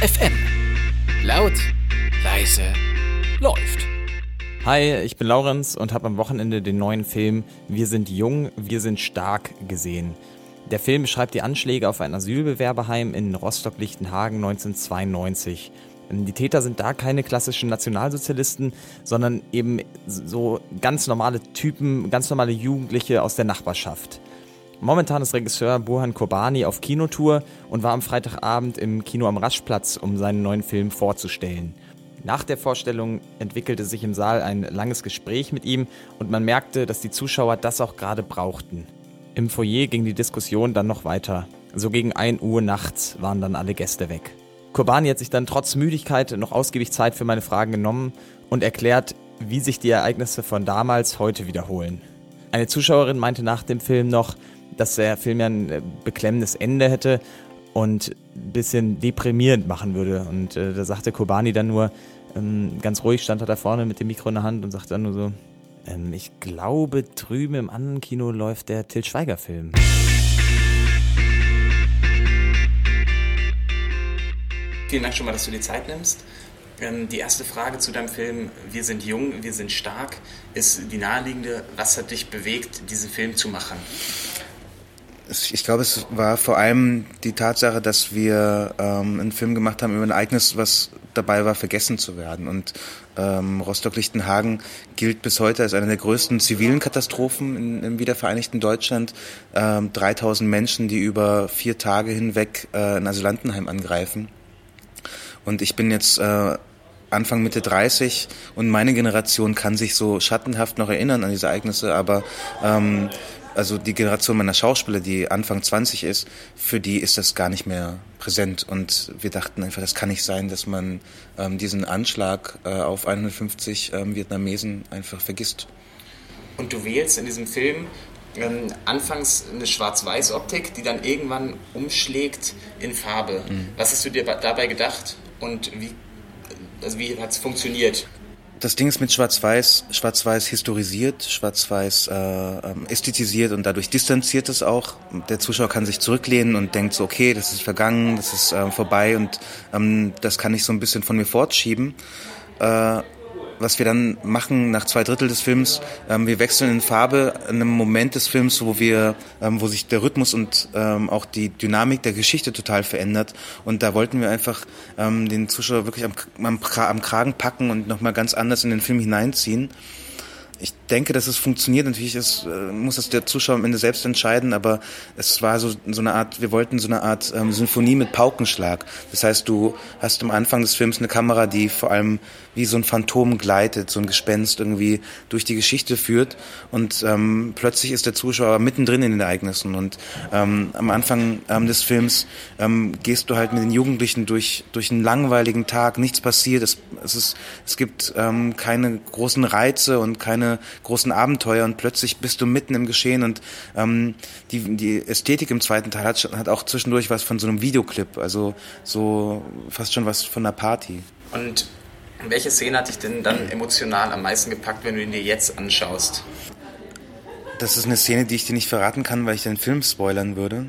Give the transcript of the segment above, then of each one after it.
FM. Laut, leise, läuft. Hi, ich bin Laurenz und habe am Wochenende den neuen Film Wir sind jung, wir sind stark gesehen. Der Film beschreibt die Anschläge auf ein Asylbewerberheim in Rostock-Lichtenhagen 1992. Die Täter sind da keine klassischen Nationalsozialisten, sondern eben so ganz normale Typen, ganz normale Jugendliche aus der Nachbarschaft. Momentan ist Regisseur Burhan Kobani auf Kinotour und war am Freitagabend im Kino am Raschplatz, um seinen neuen Film vorzustellen. Nach der Vorstellung entwickelte sich im Saal ein langes Gespräch mit ihm und man merkte, dass die Zuschauer das auch gerade brauchten. Im Foyer ging die Diskussion dann noch weiter. So gegen 1 Uhr nachts waren dann alle Gäste weg. Kobani hat sich dann trotz Müdigkeit noch ausgiebig Zeit für meine Fragen genommen und erklärt, wie sich die Ereignisse von damals heute wiederholen. Eine Zuschauerin meinte nach dem Film noch, dass der Film ja ein äh, beklemmendes Ende hätte und ein bisschen deprimierend machen würde. Und äh, da sagte Kobani dann nur, ähm, ganz ruhig stand er da vorne mit dem Mikro in der Hand und sagte dann nur so, ähm, ich glaube, drüben im anderen Kino läuft der Til Schweiger-Film. Vielen Dank schon mal, dass du dir Zeit nimmst. Ähm, die erste Frage zu deinem Film Wir sind jung, wir sind stark ist die naheliegende. Was hat dich bewegt, diesen Film zu machen? Ich glaube, es war vor allem die Tatsache, dass wir ähm, einen Film gemacht haben über ein Ereignis, was dabei war, vergessen zu werden. Und ähm, Rostock-Lichtenhagen gilt bis heute als eine der größten zivilen Katastrophen in, im wiedervereinigten Deutschland. Ähm, 3000 Menschen, die über vier Tage hinweg äh, ein Asylantenheim angreifen. Und ich bin jetzt äh, Anfang Mitte 30 und meine Generation kann sich so schattenhaft noch erinnern an diese Ereignisse, aber ähm, also die Generation meiner Schauspieler, die Anfang 20 ist, für die ist das gar nicht mehr präsent. Und wir dachten einfach, das kann nicht sein, dass man ähm, diesen Anschlag äh, auf 150 ähm, Vietnamesen einfach vergisst. Und du wählst in diesem Film ähm, anfangs eine Schwarz-Weiß-Optik, die dann irgendwann umschlägt in Farbe. Mhm. Was hast du dir dabei gedacht und wie, also wie hat es funktioniert? Das Ding ist mit Schwarz-Weiß, Schwarz-Weiß historisiert, Schwarz-Weiß äh, ähm, ästhetisiert und dadurch distanziert es auch. Der Zuschauer kann sich zurücklehnen und denkt so, okay, das ist vergangen, das ist äh, vorbei und ähm, das kann ich so ein bisschen von mir fortschieben. Äh, was wir dann machen nach zwei Drittel des Films, ähm, wir wechseln in Farbe in einem Moment des Films, wo wir, ähm, wo sich der Rhythmus und ähm, auch die Dynamik der Geschichte total verändert. Und da wollten wir einfach ähm, den Zuschauer wirklich am, am, am Kragen packen und nochmal ganz anders in den Film hineinziehen ich denke, dass es funktioniert. Natürlich ist, äh, muss das der Zuschauer am Ende selbst entscheiden, aber es war so, so eine Art, wir wollten so eine Art ähm, Symphonie mit Paukenschlag. Das heißt, du hast am Anfang des Films eine Kamera, die vor allem wie so ein Phantom gleitet, so ein Gespenst irgendwie durch die Geschichte führt und ähm, plötzlich ist der Zuschauer mittendrin in den Ereignissen und ähm, am Anfang ähm, des Films ähm, gehst du halt mit den Jugendlichen durch, durch einen langweiligen Tag, nichts passiert, es, es, ist, es gibt ähm, keine großen Reize und keine großen Abenteuer und plötzlich bist du mitten im Geschehen und ähm, die, die Ästhetik im zweiten Teil hat, hat auch zwischendurch was von so einem Videoclip, also so fast schon was von einer Party. Und welche Szene hat dich denn dann emotional am meisten gepackt, wenn du ihn dir jetzt anschaust? Das ist eine Szene, die ich dir nicht verraten kann, weil ich den Film spoilern würde.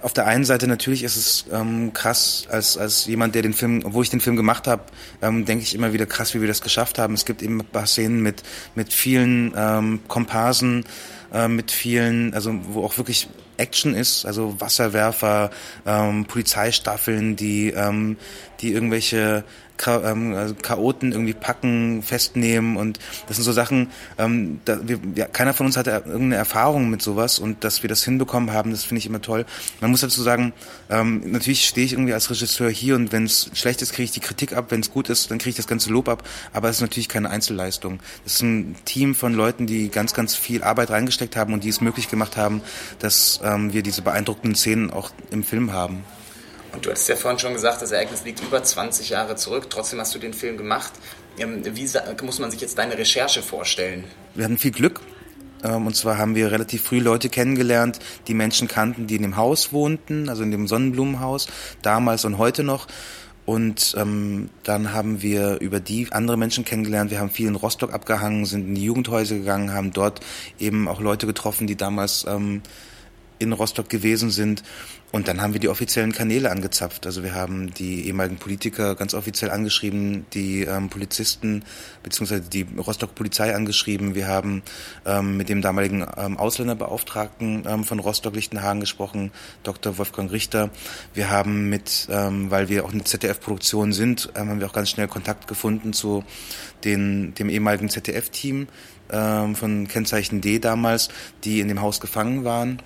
Auf der einen Seite natürlich ist es ähm, krass, als, als jemand, der den Film, obwohl ich den Film gemacht habe, ähm, denke ich immer wieder krass, wie wir das geschafft haben. Es gibt eben ein paar Szenen mit, mit vielen ähm, Komparsen, äh, mit vielen, also wo auch wirklich Action ist, also Wasserwerfer, ähm, Polizeistaffeln, die, ähm, die irgendwelche ähm, also Chaoten irgendwie packen, festnehmen und das sind so Sachen, ähm, da wir, ja, keiner von uns hatte irgendeine Erfahrung mit sowas und dass wir das hinbekommen haben, das finde ich immer toll. Man muss dazu sagen, ähm, natürlich stehe ich irgendwie als Regisseur hier und wenn es schlecht ist, kriege ich die Kritik ab, wenn es gut ist, dann kriege ich das ganze Lob ab, aber es ist natürlich keine Einzelleistung. Das ist ein Team von Leuten, die ganz, ganz viel Arbeit reingesteckt haben und die es möglich gemacht haben, dass ähm, wir diese beeindruckenden Szenen auch im Film haben. Und du hattest ja vorhin schon gesagt, das Ereignis liegt über 20 Jahre zurück. Trotzdem hast du den Film gemacht. Ähm, wie muss man sich jetzt deine Recherche vorstellen? Wir hatten viel Glück. Ähm, und zwar haben wir relativ früh Leute kennengelernt, die Menschen kannten, die in dem Haus wohnten, also in dem Sonnenblumenhaus, damals und heute noch. Und ähm, dann haben wir über die andere Menschen kennengelernt. Wir haben viel in Rostock abgehangen, sind in die Jugendhäuser gegangen, haben dort eben auch Leute getroffen, die damals ähm, in Rostock gewesen sind. Und dann haben wir die offiziellen Kanäle angezapft. Also wir haben die ehemaligen Politiker ganz offiziell angeschrieben, die ähm, Polizisten beziehungsweise die Rostock Polizei angeschrieben. Wir haben ähm, mit dem damaligen ähm, Ausländerbeauftragten ähm, von Rostock-Lichtenhagen gesprochen, Dr. Wolfgang Richter. Wir haben mit, ähm, weil wir auch eine ZDF-Produktion sind, ähm, haben wir auch ganz schnell Kontakt gefunden zu den, dem ehemaligen ZDF-Team von Kennzeichen D damals, die in dem Haus gefangen waren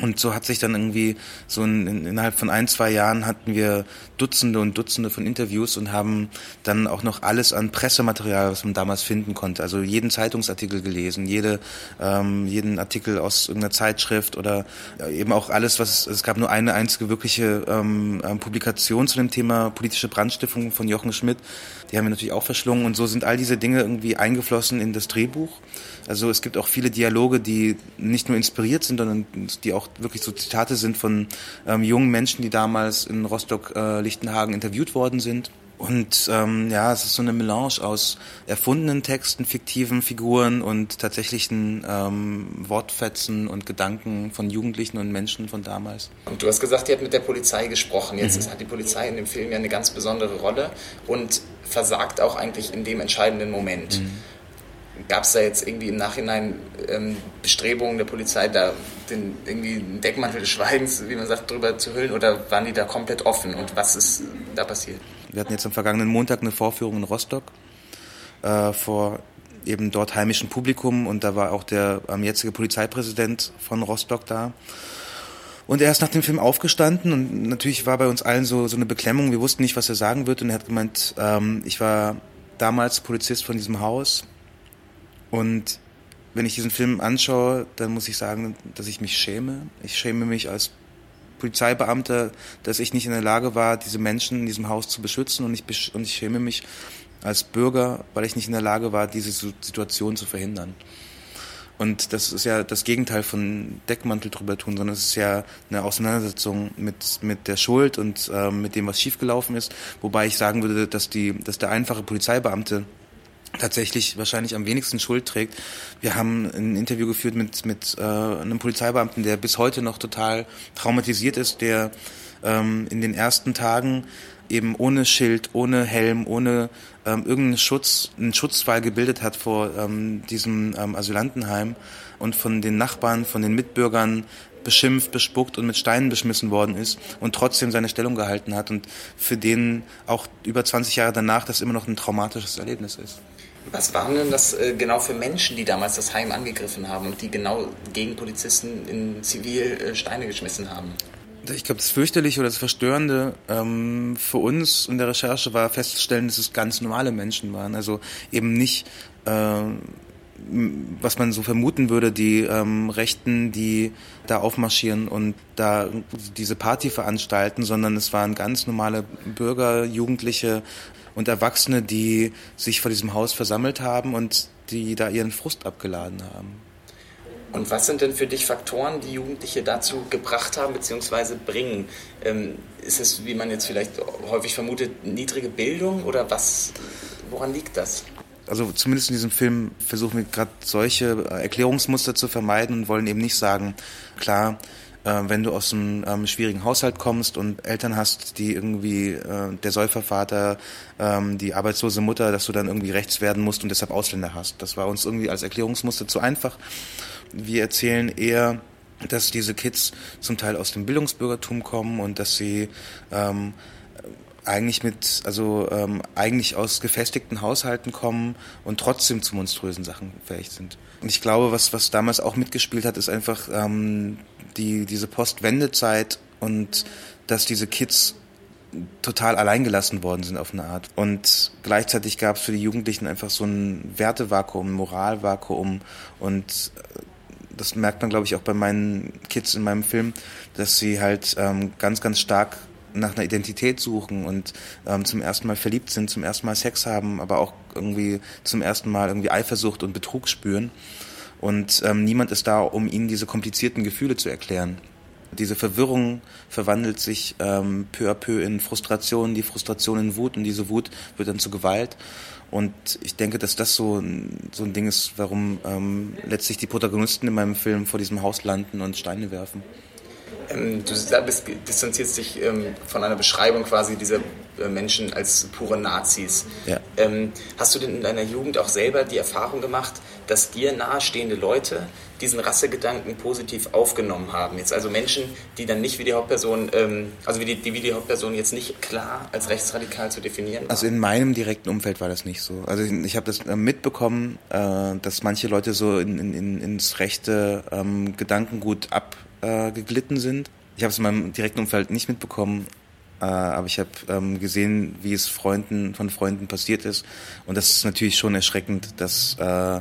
und so hat sich dann irgendwie so in, innerhalb von ein, zwei Jahren hatten wir Dutzende und Dutzende von Interviews und haben dann auch noch alles an Pressematerial, was man damals finden konnte. Also jeden Zeitungsartikel gelesen, jede, ähm, jeden Artikel aus irgendeiner Zeitschrift oder eben auch alles, was es gab nur eine einzige wirkliche ähm, ähm, Publikation zu dem Thema politische Brandstiftung von Jochen Schmidt. Die haben wir natürlich auch verschlungen und so sind all diese Dinge irgendwie eingeflossen in das Drehbuch. Also es gibt auch viele Dialoge, die nicht nur inspiriert sind, sondern die auch wirklich so Zitate sind von ähm, jungen Menschen, die damals in Rostock-Lichtenhagen äh, interviewt worden sind. Und ähm, ja, es ist so eine Melange aus erfundenen Texten, fiktiven Figuren und tatsächlichen ähm, Wortfetzen und Gedanken von Jugendlichen und Menschen von damals. Und du hast gesagt, ihr habt mit der Polizei gesprochen. Jetzt mhm. hat die Polizei in dem Film ja eine ganz besondere Rolle und versagt auch eigentlich in dem entscheidenden Moment. Mhm. Gab es da jetzt irgendwie im Nachhinein ähm, Bestrebungen der Polizei, da den, irgendwie einen Deckmantel des Schweigens, wie man sagt, drüber zu hüllen oder waren die da komplett offen und was ist da passiert? Wir hatten jetzt am vergangenen Montag eine Vorführung in Rostock äh, vor eben dort heimischen Publikum und da war auch der ähm, jetzige Polizeipräsident von Rostock da. Und er ist nach dem Film aufgestanden und natürlich war bei uns allen so, so eine Beklemmung. Wir wussten nicht, was er sagen wird und er hat gemeint, ähm, ich war damals Polizist von diesem Haus und wenn ich diesen Film anschaue, dann muss ich sagen, dass ich mich schäme. Ich schäme mich als Polizeibeamter, dass ich nicht in der Lage war, diese Menschen in diesem Haus zu beschützen und ich, und ich schäme mich als Bürger, weil ich nicht in der Lage war, diese Situation zu verhindern. Und das ist ja das Gegenteil von Deckmantel drüber tun, sondern es ist ja eine Auseinandersetzung mit, mit der Schuld und äh, mit dem, was schiefgelaufen ist. Wobei ich sagen würde, dass, die, dass der einfache Polizeibeamte tatsächlich wahrscheinlich am wenigsten Schuld trägt. Wir haben ein Interview geführt mit, mit äh, einem Polizeibeamten, der bis heute noch total traumatisiert ist, der ähm, in den ersten Tagen eben ohne Schild, ohne Helm, ohne ähm, irgendeinen Schutz, einen Schutzwall gebildet hat vor ähm, diesem ähm, Asylantenheim und von den Nachbarn, von den Mitbürgern beschimpft, bespuckt und mit Steinen beschmissen worden ist und trotzdem seine Stellung gehalten hat und für den auch über 20 Jahre danach das immer noch ein traumatisches Erlebnis ist. Was waren denn das äh, genau für Menschen, die damals das Heim angegriffen haben und die genau gegen Polizisten in Zivil äh, Steine geschmissen haben? Ich glaube, das fürchterliche oder das Verstörende ähm, für uns in der Recherche war festzustellen, dass es ganz normale Menschen waren. Also eben nicht, äh, was man so vermuten würde, die ähm, Rechten, die da aufmarschieren und da diese Party veranstalten, sondern es waren ganz normale Bürger, Jugendliche, und Erwachsene, die sich vor diesem Haus versammelt haben und die da ihren Frust abgeladen haben. Und was sind denn für dich Faktoren, die Jugendliche dazu gebracht haben bzw. bringen? Ähm, ist es, wie man jetzt vielleicht häufig vermutet, niedrige Bildung oder was? Woran liegt das? Also zumindest in diesem Film versuchen wir gerade solche Erklärungsmuster zu vermeiden und wollen eben nicht sagen, klar, wenn du aus einem ähm, schwierigen Haushalt kommst und Eltern hast, die irgendwie äh, der Säufervater, ähm, die arbeitslose Mutter, dass du dann irgendwie rechts werden musst und deshalb Ausländer hast. Das war uns irgendwie als Erklärungsmuster zu einfach. Wir erzählen eher, dass diese Kids zum Teil aus dem Bildungsbürgertum kommen und dass sie ähm, eigentlich mit, also ähm, eigentlich aus gefestigten Haushalten kommen und trotzdem zu monströsen Sachen fähig sind. Und ich glaube, was, was damals auch mitgespielt hat, ist einfach ähm, die, diese Postwendezeit und dass diese Kids total alleingelassen worden sind auf eine Art. Und gleichzeitig gab es für die Jugendlichen einfach so ein Wertevakuum, ein Moralvakuum und äh, das merkt man, glaube ich, auch bei meinen Kids in meinem Film, dass sie halt ähm, ganz, ganz stark nach einer Identität suchen und ähm, zum ersten Mal verliebt sind, zum ersten Mal Sex haben, aber auch irgendwie zum ersten Mal irgendwie Eifersucht und Betrug spüren. Und ähm, niemand ist da, um ihnen diese komplizierten Gefühle zu erklären. Diese Verwirrung verwandelt sich ähm, peu à peu in Frustration, die Frustration in Wut und diese Wut wird dann zu Gewalt. Und ich denke, dass das so, so ein Ding ist, warum ähm, letztlich die Protagonisten in meinem Film vor diesem Haus landen und Steine werfen. Ähm, du bist, distanzierst dich ähm, von einer Beschreibung quasi dieser äh, Menschen als pure Nazis. Ja. Ähm, hast du denn in deiner Jugend auch selber die Erfahrung gemacht, dass dir nahestehende Leute diesen Rassegedanken positiv aufgenommen haben? Jetzt also Menschen, die dann nicht wie die Hauptperson, ähm, also wie die, die, wie die Hauptperson jetzt nicht klar als rechtsradikal zu definieren waren? Also in meinem direkten Umfeld war das nicht so. Also ich, ich habe das äh, mitbekommen, äh, dass manche Leute so in, in, ins rechte ähm, Gedankengut abgeglitten äh, sind. Ich habe es in meinem direkten Umfeld nicht mitbekommen, äh, aber ich habe ähm, gesehen, wie es Freunden von Freunden passiert ist. Und das ist natürlich schon erschreckend, dass äh,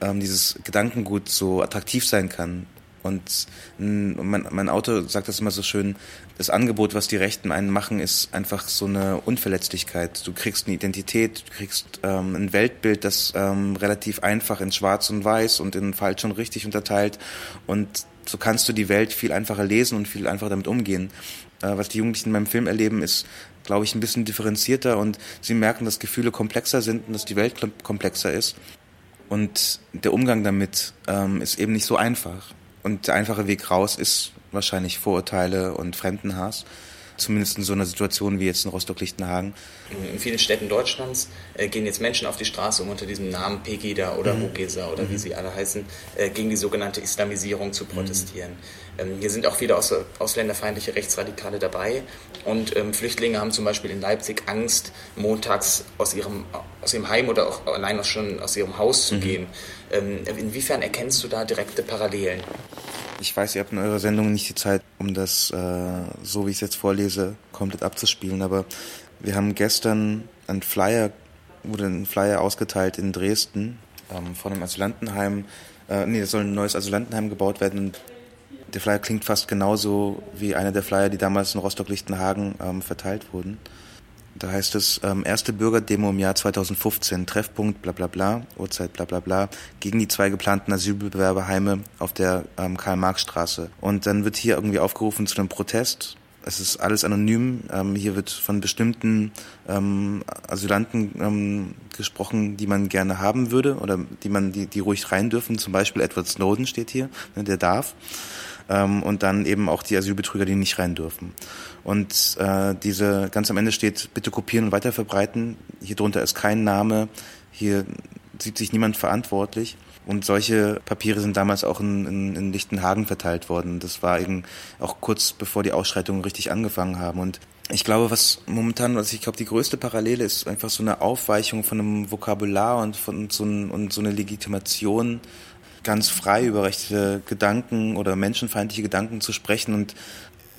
ähm, dieses Gedankengut so attraktiv sein kann. Und mein, mein Autor sagt das immer so schön, das Angebot, was die Rechten einen machen, ist einfach so eine Unverletzlichkeit. Du kriegst eine Identität, du kriegst ähm, ein Weltbild, das ähm, relativ einfach in Schwarz und Weiß und in Falsch und Richtig unterteilt. Und so kannst du die Welt viel einfacher lesen und viel einfacher damit umgehen. Äh, was die Jugendlichen in meinem Film erleben, ist, glaube ich, ein bisschen differenzierter und sie merken, dass Gefühle komplexer sind und dass die Welt komplexer ist. Und der Umgang damit ähm, ist eben nicht so einfach. Und der einfache Weg raus ist wahrscheinlich Vorurteile und Fremdenhass. Zumindest in so einer Situation wie jetzt in Rostock-Lichtenhagen. In vielen Städten Deutschlands äh, gehen jetzt Menschen auf die Straße, um unter diesem Namen Pegida oder mhm. Hogesa oder mhm. wie sie alle heißen, äh, gegen die sogenannte Islamisierung zu protestieren. Mhm. Ähm, hier sind auch viele aus, ausländerfeindliche Rechtsradikale dabei und ähm, Flüchtlinge haben zum Beispiel in Leipzig Angst, montags aus ihrem, aus ihrem Heim oder auch allein auch schon aus ihrem Haus zu mhm. gehen. Ähm, inwiefern erkennst du da direkte Parallelen? Ich weiß, ihr habt in eurer Sendung nicht die Zeit, um das, äh, so wie ich es jetzt vorlese, komplett abzuspielen, aber wir haben gestern ein Flyer, wurde ein Flyer ausgeteilt in Dresden ähm, von einem Asylantenheim. Äh, nee, es soll ein neues Asylantenheim gebaut werden der Flyer klingt fast genauso wie einer der Flyer, die damals in Rostock-Lichtenhagen ähm, verteilt wurden. Da heißt es, ähm, erste Bürgerdemo im Jahr 2015, Treffpunkt, bla bla bla, Uhrzeit, bla bla bla, gegen die zwei geplanten Asylbewerberheime auf der ähm, Karl-Marx-Straße. Und dann wird hier irgendwie aufgerufen zu einem Protest. Es ist alles anonym. Ähm, hier wird von bestimmten ähm, Asylanten ähm, gesprochen, die man gerne haben würde oder die man, die, die ruhig rein dürfen. Zum Beispiel Edward Snowden steht hier, ne, der darf ähm, und dann eben auch die Asylbetrüger, die nicht rein dürfen. Und äh, diese ganz am Ende steht, bitte kopieren und weiterverbreiten. Hier drunter ist kein Name, hier sieht sich niemand verantwortlich. Und solche Papiere sind damals auch in, in, in Lichtenhagen verteilt worden. Das war eben auch kurz bevor die Ausschreitungen richtig angefangen haben. Und ich glaube, was momentan, also ich glaube, die größte Parallele ist einfach so eine Aufweichung von einem Vokabular und von so, ein, und so eine Legitimation ganz frei über rechte Gedanken oder menschenfeindliche Gedanken zu sprechen. Und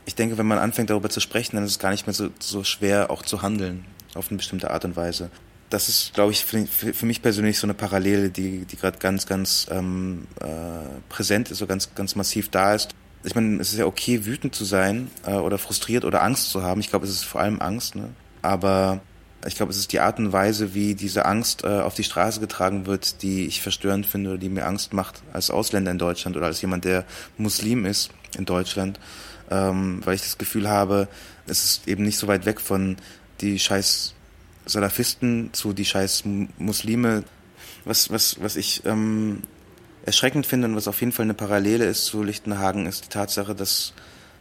ich denke, wenn man anfängt darüber zu sprechen, dann ist es gar nicht mehr so, so schwer, auch zu handeln auf eine bestimmte Art und Weise. Das ist, glaube ich, für, für mich persönlich so eine Parallele, die, die gerade ganz, ganz ähm, äh, präsent ist, so ganz, ganz massiv da ist. Ich meine, es ist ja okay, wütend zu sein äh, oder frustriert oder Angst zu haben. Ich glaube, es ist vor allem Angst. Ne? Aber ich glaube, es ist die Art und Weise, wie diese Angst äh, auf die Straße getragen wird, die ich verstörend finde oder die mir Angst macht als Ausländer in Deutschland oder als jemand, der Muslim ist in Deutschland, ähm, weil ich das Gefühl habe, es ist eben nicht so weit weg von die scheiß Salafisten zu die scheiß Muslime. Was, was, was ich ähm, erschreckend finde und was auf jeden Fall eine Parallele ist zu Lichtenhagen, ist die Tatsache, dass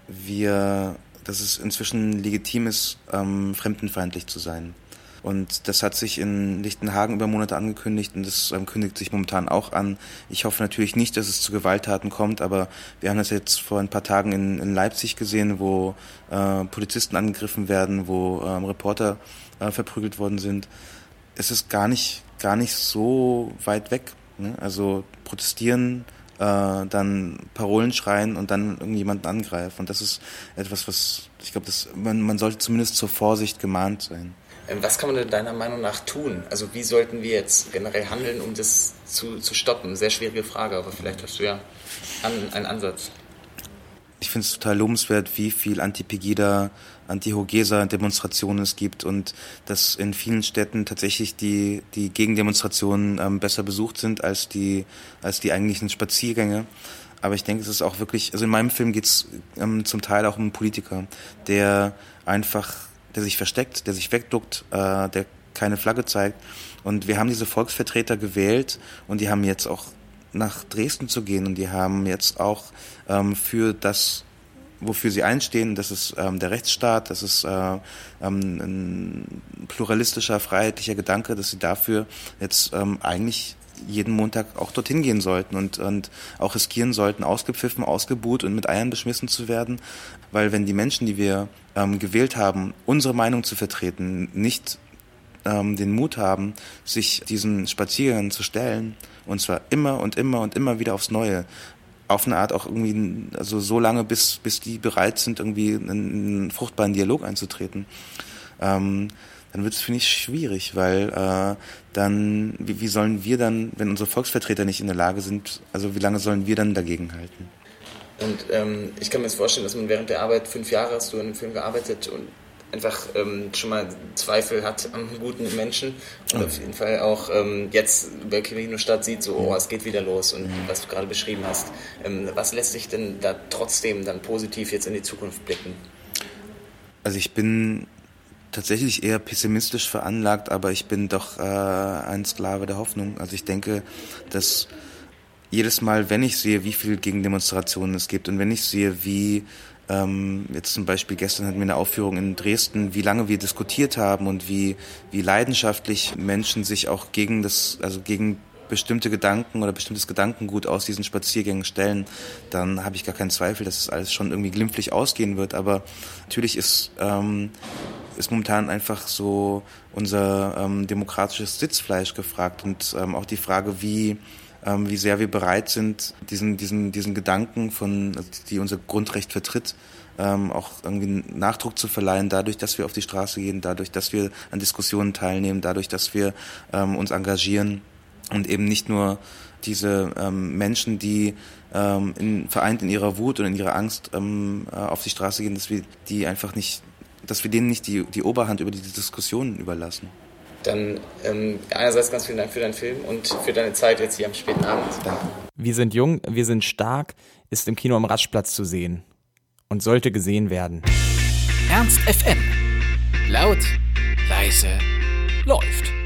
wir, dass es inzwischen legitim ist, ähm, fremdenfeindlich zu sein. Und das hat sich in Lichtenhagen über Monate angekündigt und das ähm, kündigt sich momentan auch an. Ich hoffe natürlich nicht, dass es zu Gewalttaten kommt, aber wir haben das jetzt vor ein paar Tagen in, in Leipzig gesehen, wo äh, Polizisten angegriffen werden, wo ähm, Reporter äh, verprügelt worden sind. Es ist gar nicht, gar nicht so weit weg. Ne? Also protestieren, äh, dann Parolen schreien und dann irgendjemanden angreifen. Und das ist etwas, was ich glaube, man, man sollte zumindest zur Vorsicht gemahnt sein. Ähm, was kann man denn deiner Meinung nach tun? Also wie sollten wir jetzt generell handeln, um das zu, zu stoppen? Sehr schwierige Frage, aber vielleicht hast du ja einen Ansatz. Ich finde es total lobenswert, wie viel Anti-Pegida, Anti-Hogesa-Demonstrationen es gibt und dass in vielen Städten tatsächlich die, die Gegendemonstrationen ähm, besser besucht sind als die, als die eigentlichen Spaziergänge. aber ich denke, es ist auch wirklich, also in meinem Film geht es ähm, zum Teil auch um einen Politiker, der einfach, der sich versteckt, der sich wegduckt, äh, der keine Flagge zeigt. Und wir haben diese Volksvertreter gewählt und die haben jetzt auch nach Dresden zu gehen und die haben jetzt auch ähm, für das wofür sie einstehen, das ist ähm, der Rechtsstaat, das ist äh, ähm, ein pluralistischer, freiheitlicher Gedanke, dass sie dafür jetzt ähm, eigentlich jeden Montag auch dorthin gehen sollten und, und auch riskieren sollten, ausgepfiffen, ausgebuht und mit Eiern beschmissen zu werden. Weil wenn die Menschen, die wir ähm, gewählt haben, unsere Meinung zu vertreten, nicht ähm, den Mut haben, sich diesen Spaziergängen zu stellen, und zwar immer und immer und immer wieder aufs Neue, auf eine Art auch irgendwie, also so lange, bis, bis die bereit sind, irgendwie in einen fruchtbaren Dialog einzutreten. Ähm, dann wird es, finde ich, schwierig, weil äh, dann, wie, wie sollen wir dann, wenn unsere Volksvertreter nicht in der Lage sind, also wie lange sollen wir dann dagegen halten? Und ähm, ich kann mir jetzt vorstellen, dass man während der Arbeit, fünf Jahre hast du an dem Film gearbeitet und einfach ähm, schon mal Zweifel hat am guten Menschen und mhm. auf jeden Fall auch ähm, jetzt bei Kirino Stadt sieht, so, oh, es geht wieder los und mhm. was du gerade beschrieben hast. Ähm, was lässt sich denn da trotzdem dann positiv jetzt in die Zukunft blicken? Also ich bin tatsächlich eher pessimistisch veranlagt, aber ich bin doch äh, ein Sklave der Hoffnung. Also ich denke, dass jedes Mal, wenn ich sehe, wie viel Gegendemonstrationen es gibt und wenn ich sehe, wie ähm, jetzt zum Beispiel gestern hatten wir eine Aufführung in Dresden, wie lange wir diskutiert haben und wie, wie leidenschaftlich Menschen sich auch gegen das, also gegen bestimmte Gedanken oder bestimmtes Gedankengut aus diesen Spaziergängen stellen, dann habe ich gar keinen Zweifel, dass es alles schon irgendwie glimpflich ausgehen wird. Aber natürlich ist, ähm, ist momentan einfach so unser ähm, demokratisches Sitzfleisch gefragt und ähm, auch die Frage, wie ähm, wie sehr wir bereit sind, diesen, diesen, diesen Gedanken von, die unser Grundrecht vertritt, ähm, auch irgendwie Nachdruck zu verleihen, dadurch, dass wir auf die Straße gehen, dadurch, dass wir an Diskussionen teilnehmen, dadurch, dass wir ähm, uns engagieren und eben nicht nur diese ähm, Menschen, die ähm, in, vereint in ihrer Wut und in ihrer Angst ähm, äh, auf die Straße gehen, dass wir die einfach nicht, dass wir denen nicht die, die Oberhand über diese Diskussionen überlassen. Dann ähm, einerseits ganz vielen Dank für deinen Film und für deine Zeit jetzt hier am späten Abend. Danke. Wir sind jung, wir sind stark ist im Kino am Raschplatz zu sehen und sollte gesehen werden. Ernst FM. Laut, leise, läuft.